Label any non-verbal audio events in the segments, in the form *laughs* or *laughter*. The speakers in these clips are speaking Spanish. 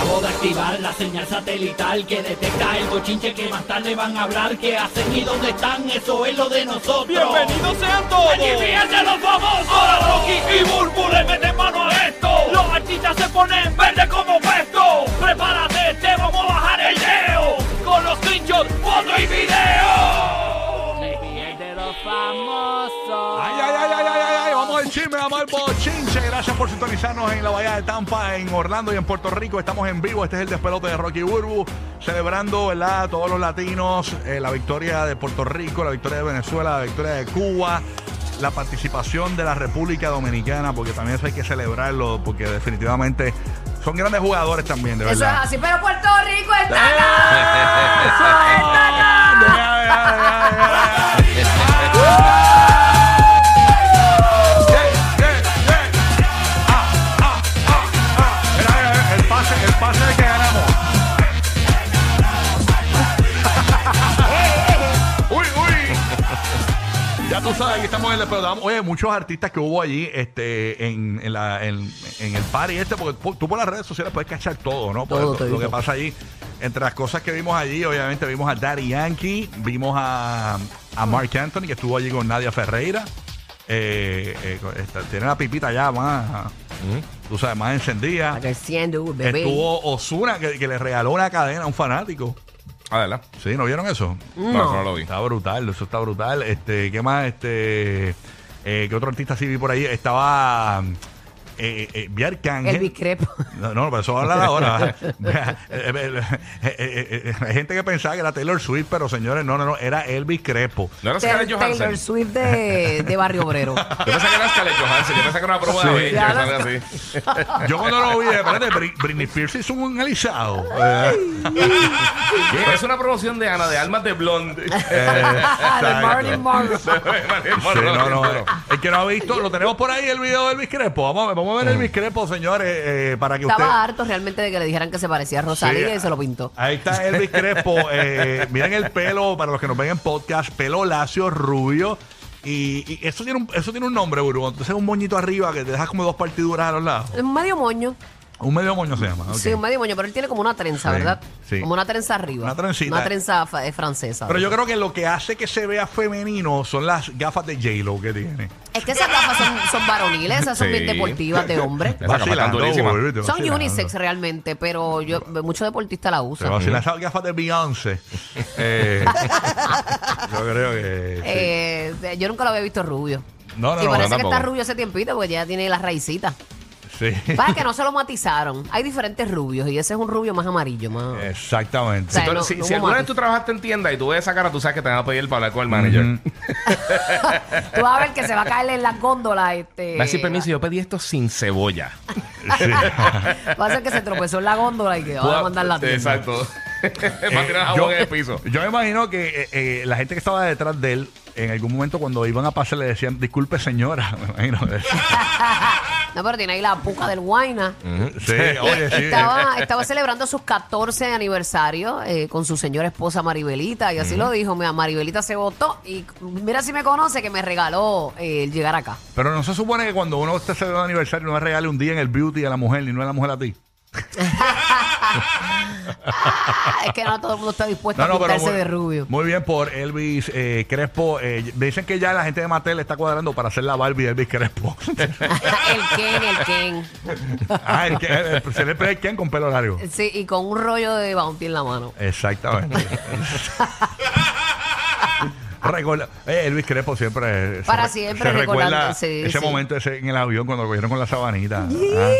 Acabo de activar la señal satelital que detecta el bochinche que más tarde van a hablar. ¿Qué hacen y dónde están? Eso es lo de nosotros. ¡Bienvenidos sean todos! ¡Aquí fíjense los famosos! Ahora Rocky y Burbu le meten mano a esto. Los artistas se ponen verde como puesto. Prepárate, te vamos a bajar el leo. Con los screenshots, foto y video. de los famosos. Gracias por sintonizarnos en la Bahía de Tampa, en Orlando y en Puerto Rico. Estamos en vivo. Este es el despelote de Rocky Burbu, celebrando, ¿verdad? Todos los latinos, eh, la victoria de Puerto Rico, la victoria de Venezuela, la victoria de Cuba, la participación de la República Dominicana, porque también eso hay que celebrarlo, porque definitivamente son grandes jugadores también, de Eso es verdad. así, pero Puerto Rico está acá. Está acá. *laughs* Ya tú sabes que estamos en el programa. Oye, muchos artistas que hubo allí este, en, en, la, en, en el party este, porque po- tú por las redes sociales puedes cachar todo, ¿no? Por Todo, lo- que pasa allí. Entre las cosas que vimos allí, obviamente vimos a Daddy Yankee, vimos a, a Mark Anthony, que estuvo allí con Nadia Ferreira. Eh, eh, esta- tiene la pipita ya más, tú sabes, más encendida. Creciendo, bebé. Estuvo Osuna, que, que le regaló una cadena a un fanático. Ah, ¿verdad? Sí, ¿no vieron eso? No, eso no lo vi. Está brutal, eso está brutal. Este, ¿qué más? Este, eh, ¿qué otro artista sí vi por ahí? Estaba eh, eh, Biarcángel. Elvis Crepo. No, no, pero eso va a hablar ahora. *laughs* *laughs* Hay gente que pensaba que era Taylor Swift, pero señores, no, no, no, era Elvis Crespo. No era Scarlett Taylor Johansson. Swift de, de Barrio Obrero. *laughs* Yo pensé que era Scarlett Johansson. Yo pensé que era una Sí. de Avengers, Ya algo lo- así. Yo cuando lo vi, espérate, Bri- Britney Spears hizo un alisado. Eh. Es una promoción de Ana de Almas de Blonde. eh, de. Marilyn Monroe. Sí, no, no, eh. El que no ha visto, lo tenemos por ahí el video de Elvis Crespo. Vamos, a ver- vamos a ver Elvis Crespo, señores, eh, para que usted. Estaba harto realmente de que le dijeran que se parecía a Rosalía Sí. y se lo pintó. Ahí está Elvis Crespo. *laughs* eh, miren el pelo, para los que nos ven en podcast, pelo lacio, rubio. Y, y eso tiene un, eso tiene un nombre, Burbu. Entonces un moñito arriba que te dejas como dos partiduras a los lados. Es medio moño. Un medio moño se llama. ok. Sí, un medio moño, pero él tiene como una trenza, Sí, ¿verdad? sí. Como una trenza arriba. Una trencita. Una trenza eh, francesa. Pero yo creo que lo que hace que se vea femenino son las gafas de J-Lo que tiene. Es que esas gafas son, son varoniles, esas son Sí. bien deportivas de hombre. Vacilando, Son vacilando. unisex realmente, pero yo muchos deportistas la usan. vacilan esas gafas de Beyoncé. *laughs* Eh, *laughs* yo creo que. sí. Eh, yo nunca lo había visto rubio. no, no, y no. parece no, que está rubio hace tiempito porque ya tiene las raicitas. Sí. Para que no se lo matizaron. Hay diferentes rubios y ese es un rubio más amarillo, más. Exactamente. O sea, Tú- no- si no si hubo alguna vez matiz. tú trabajaste en tienda y tú ves esa cara, tú sabes que te van a pedir para hablar con el manager. *laughs* Tú vas a ver que se va a caer en las góndolas. Este, Va a decir permiso, yo pedí esto sin cebolla. *laughs* Va a ser que se tropezó en la góndola y que va a mandar la tienda. Exacto. *laughs* Va a tirar Eh, jabón en el piso. yo me imagino que eh, eh, la gente que estaba detrás de él, en algún momento cuando iban a pasar le decían, disculpe señora. Me imagino. No, pero tiene ahí la puca del Guayna. sí, oye, sí. Estaba, estaba celebrando sus 14 aniversario eh, con su señora esposa Maribelita y así lo dijo. Mira, Maribelita se votó y mira si me conoce que me regaló eh, el llegar acá. Pero no se supone que cuando uno esté celebrando aniversario no le regale un día en el beauty a la mujer ni no a la mujer a ti. *laughs* *laughs* es que no todo el mundo está dispuesto a pintarse muy, de rubio. muy bien por Elvis eh, Crespo. Eh, dicen que ya la gente de Mattel está cuadrando para hacer la Barbie de Elvis Crespo. *laughs* el Ken, el Ken. *laughs* ah, el el, se le pega el Ken con pelo largo. Sí, y con un rollo de bounty en la mano. Exactamente. Recuerda, eh, Elvis Crespo siempre. Para se- siempre se recuerda sí, ese sí. momento ese en el avión cuando lo cogieron con la sabanita. Ah,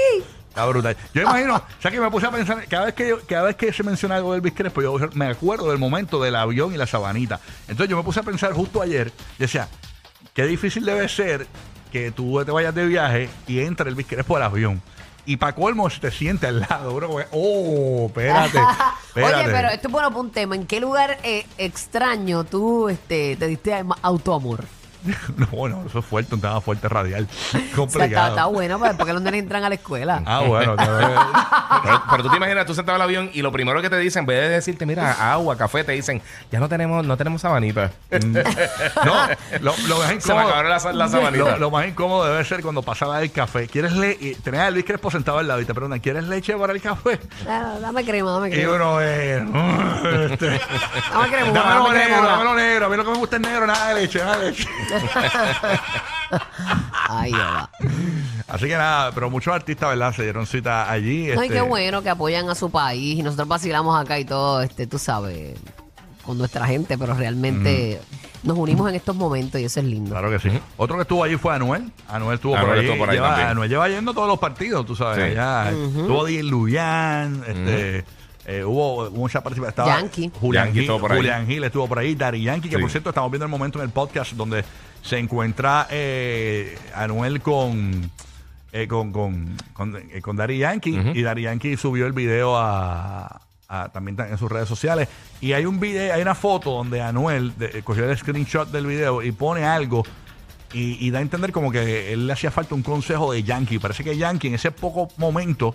Está brutal. Yo imagino, o sea que me puse a pensar, cada vez que yo- cada vez que se menciona algo de Elvis Crespo, yo me acuerdo del momento del avión y la sabanita. Entonces yo me puse a pensar justo ayer, decía, qué difícil debe ser que tú te vayas de viaje y entre Elvis Crespo al avión. Y para colmo se te siente al lado, bro. Oh, espérate. *laughs* espérate. Oye, pero esto es bueno para un tema. ¿En qué lugar eh, extraño tú este, te diste autoamor? *laughs* No, bueno, eso es fuerte, un tema fuerte radial. *laughs* O sea, está, Complicado. está bueno, porque los nenes entran a la escuela. Ah, bueno. te- *laughs* Pero, pero tú te imaginas, tú sentado en el avión y lo primero que te dicen, en vez de decirte, mira, agua, café, te dicen, ya no tenemos, no tenemos sabanita. no, lo, lo más Se me incómodo. acabaron las la sabanitas. Lo, lo más incómodo debe ser cuando pasaba el café. ¿Quieres leche? Tenés a Luis Crespo sentado al lado y te preguntan, ¿quieres leche para el café? Dame crema, dame Y crema. uno es. este, Dame crema, dámelo dame negro, crema. dámelo negro. A mí lo que me gusta es negro, nada de leche, nada de leche. *laughs* Ay. Así que nada, pero muchos artistas, ¿verdad? Se dieron cita allí. No, y este, qué bueno que apoyan a su país y nosotros vacilamos acá y todo, este, tú sabes, con nuestra gente, pero realmente nos unimos en estos momentos y eso es lindo. Claro que sí. Otro que estuvo allí fue Anuel. Anuel estuvo por allí. estuvo por ahí lleva. Anuel lleva yendo todos los partidos, tú sabes. Sí. allá. Estuvo Di Luyan, este, eh, hubo mucha participación. Estaba Yankee. Julián, Yankee Gil, estuvo por ahí. Julián Gil estuvo por ahí. Dari Yankee, que Sí. por cierto estamos viendo el momento en el podcast donde se encuentra eh, Anuel con... eh, con, con, con, eh, con Daddy Yankee y Daddy Yankee subió el video a, a- también en sus redes sociales y hay un video hay una foto donde Anuel de- eh, cogió el screenshot del video y pone algo y, y da a entender como que él le hacía falta un consejo de Yankee parece que Yankee en ese poco momento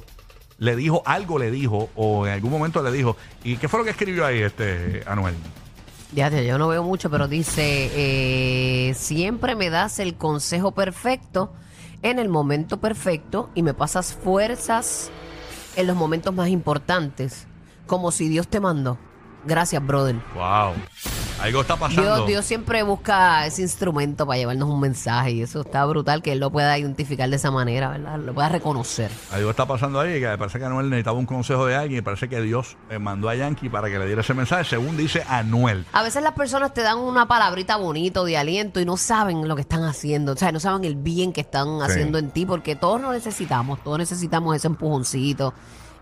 le dijo algo le dijo o en algún momento le dijo y qué fue lo que escribió ahí este Anuel Ya, yo no veo mucho, pero dice, eh, siempre me das el consejo perfecto en el momento perfecto y me pasas fuerzas en los momentos más importantes, como si Dios te mandó. Gracias, brother. wow algo está pasando Dios, Dios siempre busca ese instrumento para llevarnos un mensaje y eso está brutal que él lo pueda identificar de esa manera, ¿verdad? Lo pueda reconocer. Algo está pasando ahí, que parece que Anuel necesitaba un consejo de alguien y parece que Dios eh, mandó a Yankee para que le diera ese mensaje, según dice Anuel. A veces las personas te dan una palabrita bonita de aliento y no saben lo que están haciendo, o sea, no saben el bien que están haciendo en ti, porque todos lo necesitamos, todos necesitamos ese empujoncito,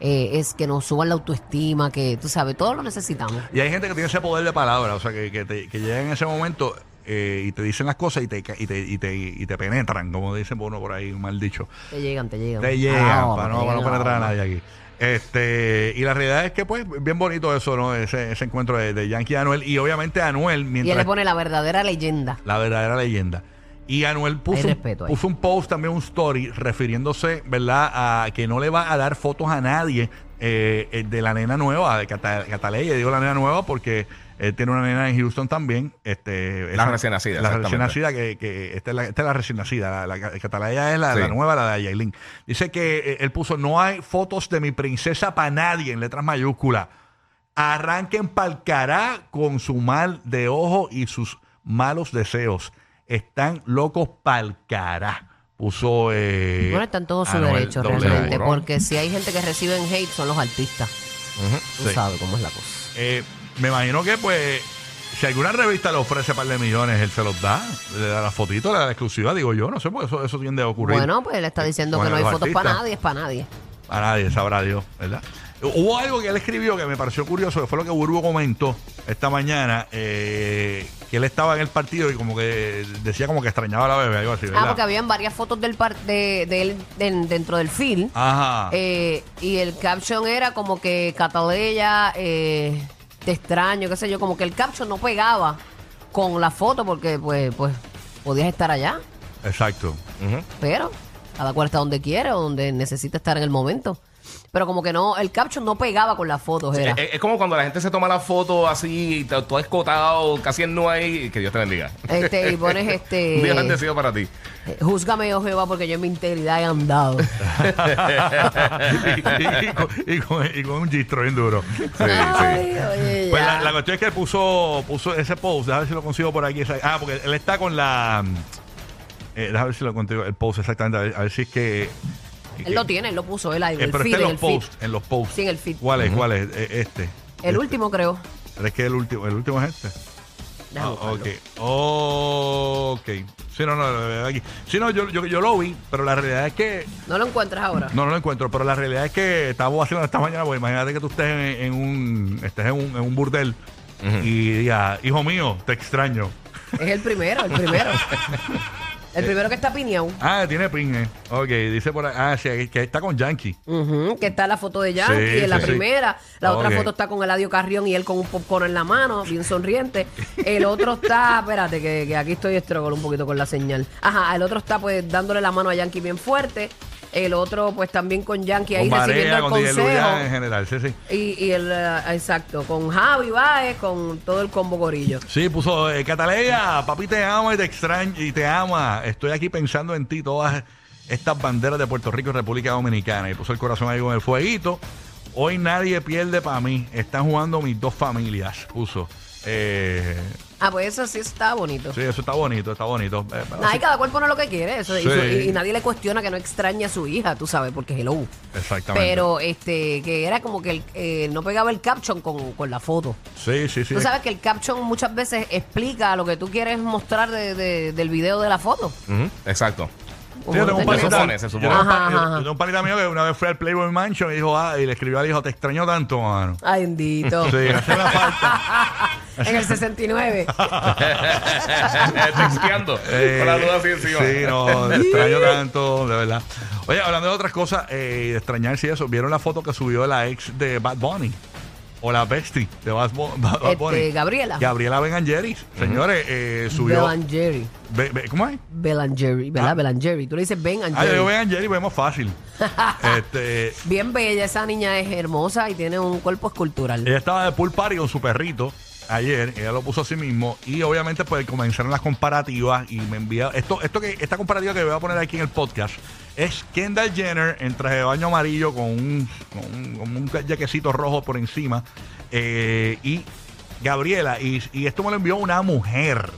eh, es que nos suban la autoestima, que tú sabes, todos lo necesitamos. Y hay gente que tiene ese poder de palabra, o sea, que, que, te, que llega en ese momento eh, y te dicen las cosas y te, y te, y te, y te penetran, como dicen uno por ahí, un mal dicho. Te llegan, te llegan. Te llegan, Ah, para te no, para no penetrar a nadie aquí. Este, y la realidad es que, pues, bien bonito eso, ¿no? Ese, ese encuentro de, de Yankee y Anuel. Y obviamente Anuel, Y él mientras. le pone la verdadera leyenda. La verdadera leyenda. Y Anuel puso, un- respeto ahí. puso un post, también un story, refiriéndose, ¿verdad?, a que no le va a dar fotos a nadie eh, eh, de la nena nueva, de Cata- Cataleya. Digo la nena nueva porque él tiene una nena en Houston también. Este, La esa- recién nacida, La recién nacida, que, que esta, es la, esta es la recién nacida. La, la Cataleya es la, Sí. la nueva, la de Yailin. Dice que eh, él puso, no hay fotos de mi princesa para nadie, en letras mayúsculas. Arranquen pa'l cará con su mal de ojo y sus malos deseos. Están locos pa'l cará. Puso. Eh, Bueno, están todos su Anuel derecho doble realmente, seguro. porque si hay gente que reciben hate son los artistas. Tú Sí. sabes cómo es la cosa. Eh, me imagino que, pues, si alguna revista le ofrece un par de millones, él se los da. Le da la fotito, le da la exclusiva, digo yo. No sé, pues eso, eso tiende a ocurrir. Bueno, pues él está diciendo Bueno, que no hay los fotos para artistas. nadie, es para nadie. A nadie, sabrá Dios, ¿verdad? Hubo algo que él escribió que me pareció curioso, que fue lo que Burgo comentó esta mañana, eh, que él estaba en el partido y como que decía como que extrañaba a la bebé, algo así, ¿verdad? Ah, porque habían varias fotos del par de, de él den- dentro del film. Ajá. Eh, y el caption era como que Cataleya, eh, te extraño, qué sé yo, como que el caption no pegaba con la foto porque pues, pues podías estar allá, Exacto. Pero cada cual está donde quiere o donde necesita estar en el momento. Pero como que no, el caption no pegaba con las fotos, era. Es, es como cuando la gente se toma la foto así, to- todo escotado, casi en no ahí. Que Dios te bendiga. Este, y pones *laughs* este. Un día bendecido para ti. eh, Júzgame, oh Jehová, porque yo en mi integridad he andado. *laughs* y, y con, y con- y con un gistro bien duro. Sí, Ay, oye, Pues la, la cuestión es que él puso, puso ese post, déjame ver si lo consigo por aquí. Ah, porque él está con la... Eh, déjame ver si lo consigo, el post exactamente, a ver, a ver si es que... Él lo tiene, él lo puso, él ahí, Eh, el pero feed, está en el los feed. posts, en los posts. Sí, en el feed. ¿Cuál es? ¿Cuál es? Eh, Este. El Este. último, creo. Pero es que el último, el último es este. Déjame Ah, buscarlo. ok. Ok. Sí, no, no, aquí. Sí, no, yo, yo, yo lo vi, pero la realidad es que. No lo encuentras ahora. No, no lo encuentro, pero la realidad es que estamos haciendo esta mañana, pues imagínate que tú estés en, en un estés en un, en un burdel y digas, hijo mío, te extraño. Es el primero, el primero. *laughs* El primero que está piñado. Ah, tiene pin, eh. Ok, dice por ahí. Ah, sí, que está con Yankee. Ujú, que está la foto de Yankee Sí, en la sí, sí. primera. La otra Ok. foto está con Eladio Carrión y él con un popcorn en la mano, bien sonriente. El otro está, espérate, que, que aquí estoy estrogol un poquito con la señal. Ajá, el otro está pues dándole la mano a Yankee bien fuerte. El otro pues también con Yankee ahí Con recibiendo el con DJ Luyan en consejo. general. Sí, sí. Y, y el, eh, exacto, con Javi Baez, con todo el combo gorillo. Sí, puso eh, Cataleya, papi te ama y te extraña y te ama. Estoy aquí pensando en ti, todas estas banderas de Puerto Rico y República Dominicana. Y puso el corazón ahí con el fueguito. Hoy nadie pierde para mí. Están jugando mis dos familias. Puso. Eh, Ah, pues eso sí está bonito. sí, eso está bonito, está bonito. Eh, pero Ay, sí, cada cual pone lo que quiere. Eso, y, Sí. su- y- y nadie le cuestiona que no extrañe a su hija, tú sabes, porque hello. Exactamente. Pero este, que era como que el- eh, no pegaba el caption con, con la foto. Sí, sí, sí. Tú sabes que el caption muchas veces explica lo que tú quieres mostrar de- de- del video de la foto. Ujú, Exacto. Sí, yo tengo un Se panita, supone, se supone. yo tengo un pa- Ajá, yo- ajá. yo tengo un panita mío que una vez fue al Playboy Mansion y dijo, ah, y le escribió al hijo, te extraño tanto, mano. Ay, bendito. Sí, hace una falta. *laughs* *laughs* en el 69. Texteando. Eh, con la duda así encima. Sí, no, *laughs* extraño tanto, de verdad. Oye, hablando de otras cosas, eh, de extrañarse y eso, ¿vieron la foto que subió la ex de Bad Bunny? O la bestie de Bad, Bo- Bad Este, Bunny. Gabriela. Gabriela Benangeris. Señores, eh, subió... Belangeri. Be- be- ¿Cómo es? Belangeri, ¿verdad? Ah. Belangeri. Tú le dices Ben and Ah, yo Jerry. digo Benangeris, vemos fácil. *laughs* este, Bien bella, esa niña es hermosa y tiene un cuerpo escultural. Ella estaba de pool party con su perrito ayer, ella lo puso así mismo y obviamente pues comenzaron las comparativas y me envía esto esto que esta comparativa que voy a poner aquí en el podcast es Kendall Jenner en traje de baño amarillo con un con un, con rojo por encima eh, y Gabriela y, y esto me lo envió una mujer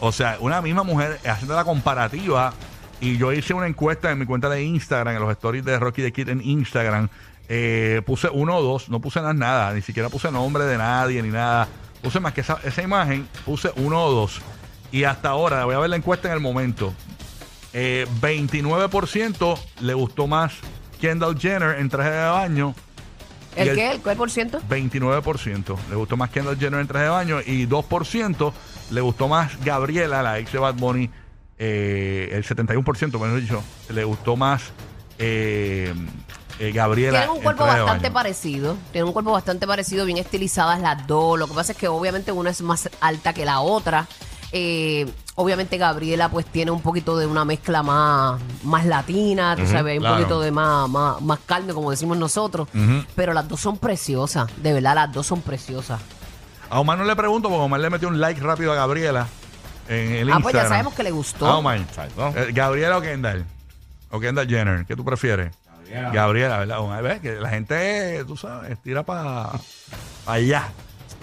o sea, una misma mujer haciendo la comparativa. Y yo hice una encuesta en mi cuenta de Instagram, en los stories de Rocky the Kid en Instagram. Eh, puse uno o dos, no puse nada, nada, ni siquiera puse nombre de nadie ni nada. Puse más que esa, esa imagen, puse uno o dos. Y hasta ahora, voy a ver la encuesta en el momento. Eh, 29% le gustó más Kendall Jenner en traje de baño. ¿El el- qué? ¿El cuál por ciento? 29% le gustó más Kendall Jenner en traje de baño y 2% le gustó más Gabriela, la ex de Bad Bunny, eh, el 71%, mejor dicho, le gustó más eh, eh, Gabriela. Tienen un cuerpo bastante parecido. Tienen un cuerpo bastante parecido, bien estilizadas las dos. Lo que pasa es que obviamente una es más alta que la otra. Eh, obviamente Gabriela pues tiene un poquito de una mezcla más, más latina, tú sabes, hay un claro. poquito de más, más, más carne, como decimos nosotros. Pero las dos son preciosas, de verdad, las dos son preciosas. A Omar no le pregunto porque Omar le metió un like rápido a Gabriela en el Ah, pues ya Instagram. sabemos que le gustó. Ah, Omar. Exacto. Eh, Gabriela o Kendall. O Kendall Jenner. ¿Qué tú prefieres? Gabriela. ¿verdad? Ves que la gente, tú sabes, tira para allá.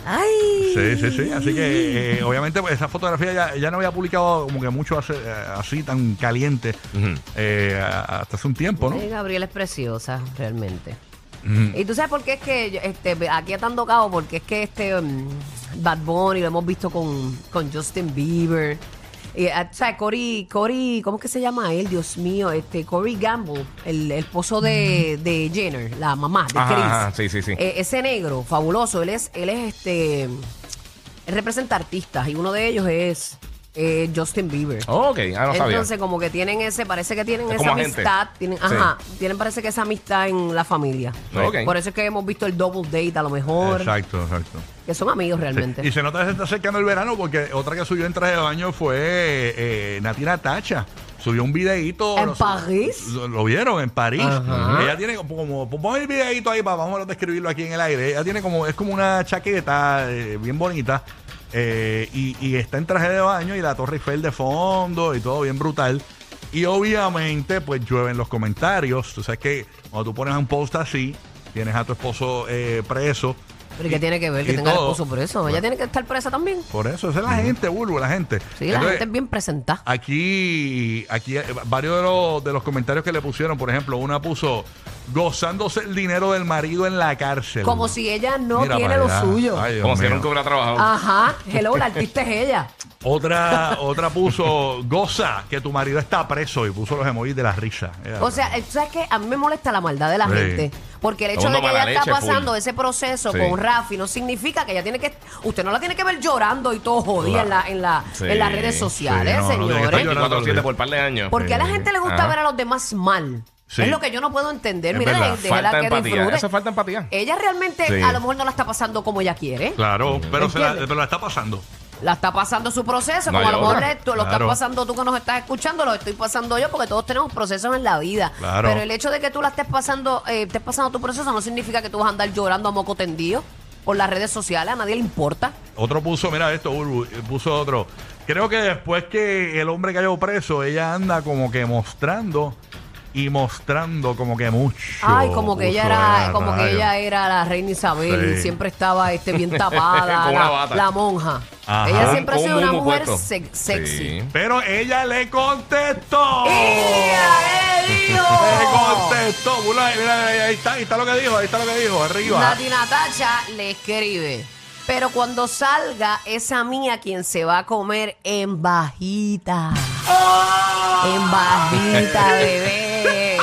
Ay. Sí, sí, sí. Así que, eh, obviamente, pues, esa fotografía ya, ya no había publicado como que mucho hace- eh, así, tan caliente, eh, hasta hace un tiempo, ¿no? Sí, Gabriela es preciosa, realmente. Y tú sabes por qué es que yo- este, aquí están tocado, porque es que este um, Bad Bunny lo hemos visto con, con Justin Bieber. Ah, o sea, Cory, Cory, ¿cómo es que se llama él? Dios mío, este, Cory Gamble, el, el esposo de, de Jenner, la mamá de Ajá, Chris. ajá, sí, sí, sí. Eh, ese negro, fabuloso, él es, él es este, él representa artistas y uno de ellos es eh, Justin Bieber. Oh, ok, ah, no sabía. Entonces, como que tienen ese, parece que tienen Es esa como agente. amistad, tienen, Sí. ajá, tienen parece que esa amistad en la familia. Ok. Por eso es que hemos visto el double date a lo mejor, Exacto, exacto. que son amigos Sí. realmente. Y se nota que se está acercando el verano porque otra que subió en traje de baño fue eh, Natina Tacha. Subió un videíto. ¿En París? Lo, lo vieron en París. Ajá. Ella tiene como, como pon el videíto ahí para vamos a describirlo aquí en el aire. Ella tiene como, es como una chaqueta eh, bien bonita. Eh, y, está en traje de baño y la Torre Eiffel de fondo y todo bien brutal. Y obviamente, pues llueve en los comentarios. Tú sabes que cuando tú pones un post así, tienes a tu esposo eh, preso. Pero ¿y qué tiene que ver que tenga el esposo preso? Ella tiene que estar presa también. Por eso, esa es la gente, Bulbo, la gente. Sí, la gente es bien presentada. Aquí, aquí eh, varios de los, de los comentarios que le pusieron, por ejemplo, una puso gozándose el dinero del marido en la cárcel. Como si ella no Mira tiene lo suyo. Ay, Como si nunca hubiera trabajado. Ajá, hello, la artista es ella. Otra, otra puso goza que tu marido está preso y puso los emojis de la risa. O sea, eh, ¿sabes qué? A mí me molesta la maldad de la Sí. gente. Porque el hecho Segundo de que mala ella está leche, full. pasando ese proceso Sí. con Rafi no significa que ella tiene que. Usted no la tiene que ver llorando y todo jodida en, la, en, la, Sí. en las redes Sí, sociales, no, no tiene que estar señores. llorando. 24-7 por par de años. ¿Por qué a la gente le gusta Ajá. ver a los demás mal? Sí. Es lo que yo no puedo entender. Es Mira, verdad. déjela Falta que empatía. disfrute. Eso es falta empatía. Ella realmente Sí. a lo mejor no la está pasando como ella quiere. Claro, pero, se la, ¿Entiendes? pero la está pasando. La está pasando su proceso, No como a hay lo mejor otra. le- tú lo Claro. estás pasando tú que nos estás escuchando, lo estoy pasando yo, porque todos tenemos procesos en la vida. Claro. Pero el hecho de que tú la estés pasando, eh, estés pasando tu proceso no significa que tú vas a andar llorando a moco tendido por las redes sociales, a nadie le importa. Otro puso, mira esto, Urbu, eh, puso otro. Creo que después que el hombre cayó preso, ella anda como que mostrando y mostrando como que mucho. Ay, como que ella era, como que ella era la reina Isabel y siempre estaba este bien *laughs* tapada, la, monja. Ajá. Ella siempre ha sido un una mujer se- sexy. Sí. Pero ella le contestó. ¡Ella le dio! *laughs* Le contestó. Mira, mira, ahí está, ahí está lo que dijo, ahí está lo que dijo, arriba. Nati Natacha le escribe. Pero cuando salga, es a mí a quien se va a comer en bajita. En bajita, *laughs* bebé.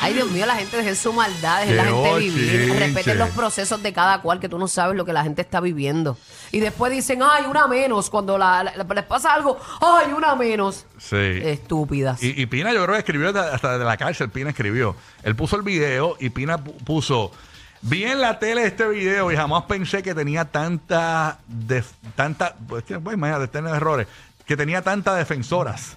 Ay, Dios mío, la gente deje su maldad, deje la Qué gente vivir. bochinche. Respeten los procesos de cada cual, que tú no sabes lo que la gente está viviendo. Y después dicen, ay, una menos. Cuando la- la- les pasa algo, ay, una menos. Sí. Estúpidas. Y, y Pina yo creo que escribió hasta- hasta de la cárcel, Pina escribió. Él puso el video y Pina pu- puso, vi en la tele este video y jamás pensé que tenía tanta, def- tanta, pues, imagínate, tiene errores, que tenía tantas defensoras.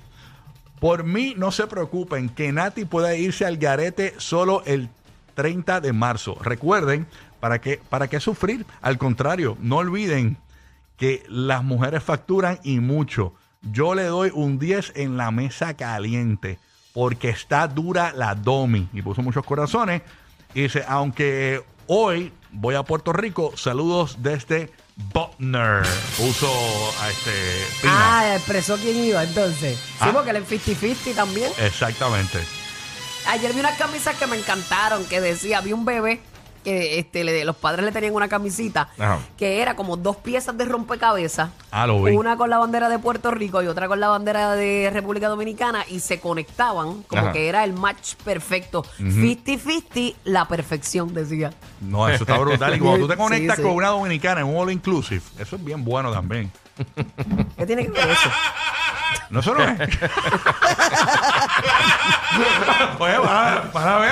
Por mí no se preocupen que Nati pueda irse al garete solo el 30 de marzo. Recuerden, ¿para qué, ¿para qué sufrir? Al contrario, no olviden que las mujeres facturan y mucho. Yo le doy un 10 en la mesa caliente porque está dura la domi. Y puso muchos corazones. Y dice, aunque hoy voy a Puerto Rico, saludos desde Butner. Puso a este Pina. Ah, expresó quién iba entonces. Sí, Ah. porque él es 50-50 también. Exactamente. Ayer vi unas camisas que me encantaron, que decía, vi un bebé que este, le- los padres le tenían una camisita Ajá. que era como dos piezas de rompecabezas. Ah, lo vi. Una con la bandera de Puerto Rico y otra con la bandera de República Dominicana y se conectaban como Ajá. que era el match perfecto. 50-50, la perfección, decía. No, eso está brutal. Y cuando tú te *laughs* conectas sí. con una dominicana en un all inclusive, eso es bien bueno también. ¿Qué tiene que ver eso? No, eso no es. Oye, *laughs* *laughs* para, para, ver.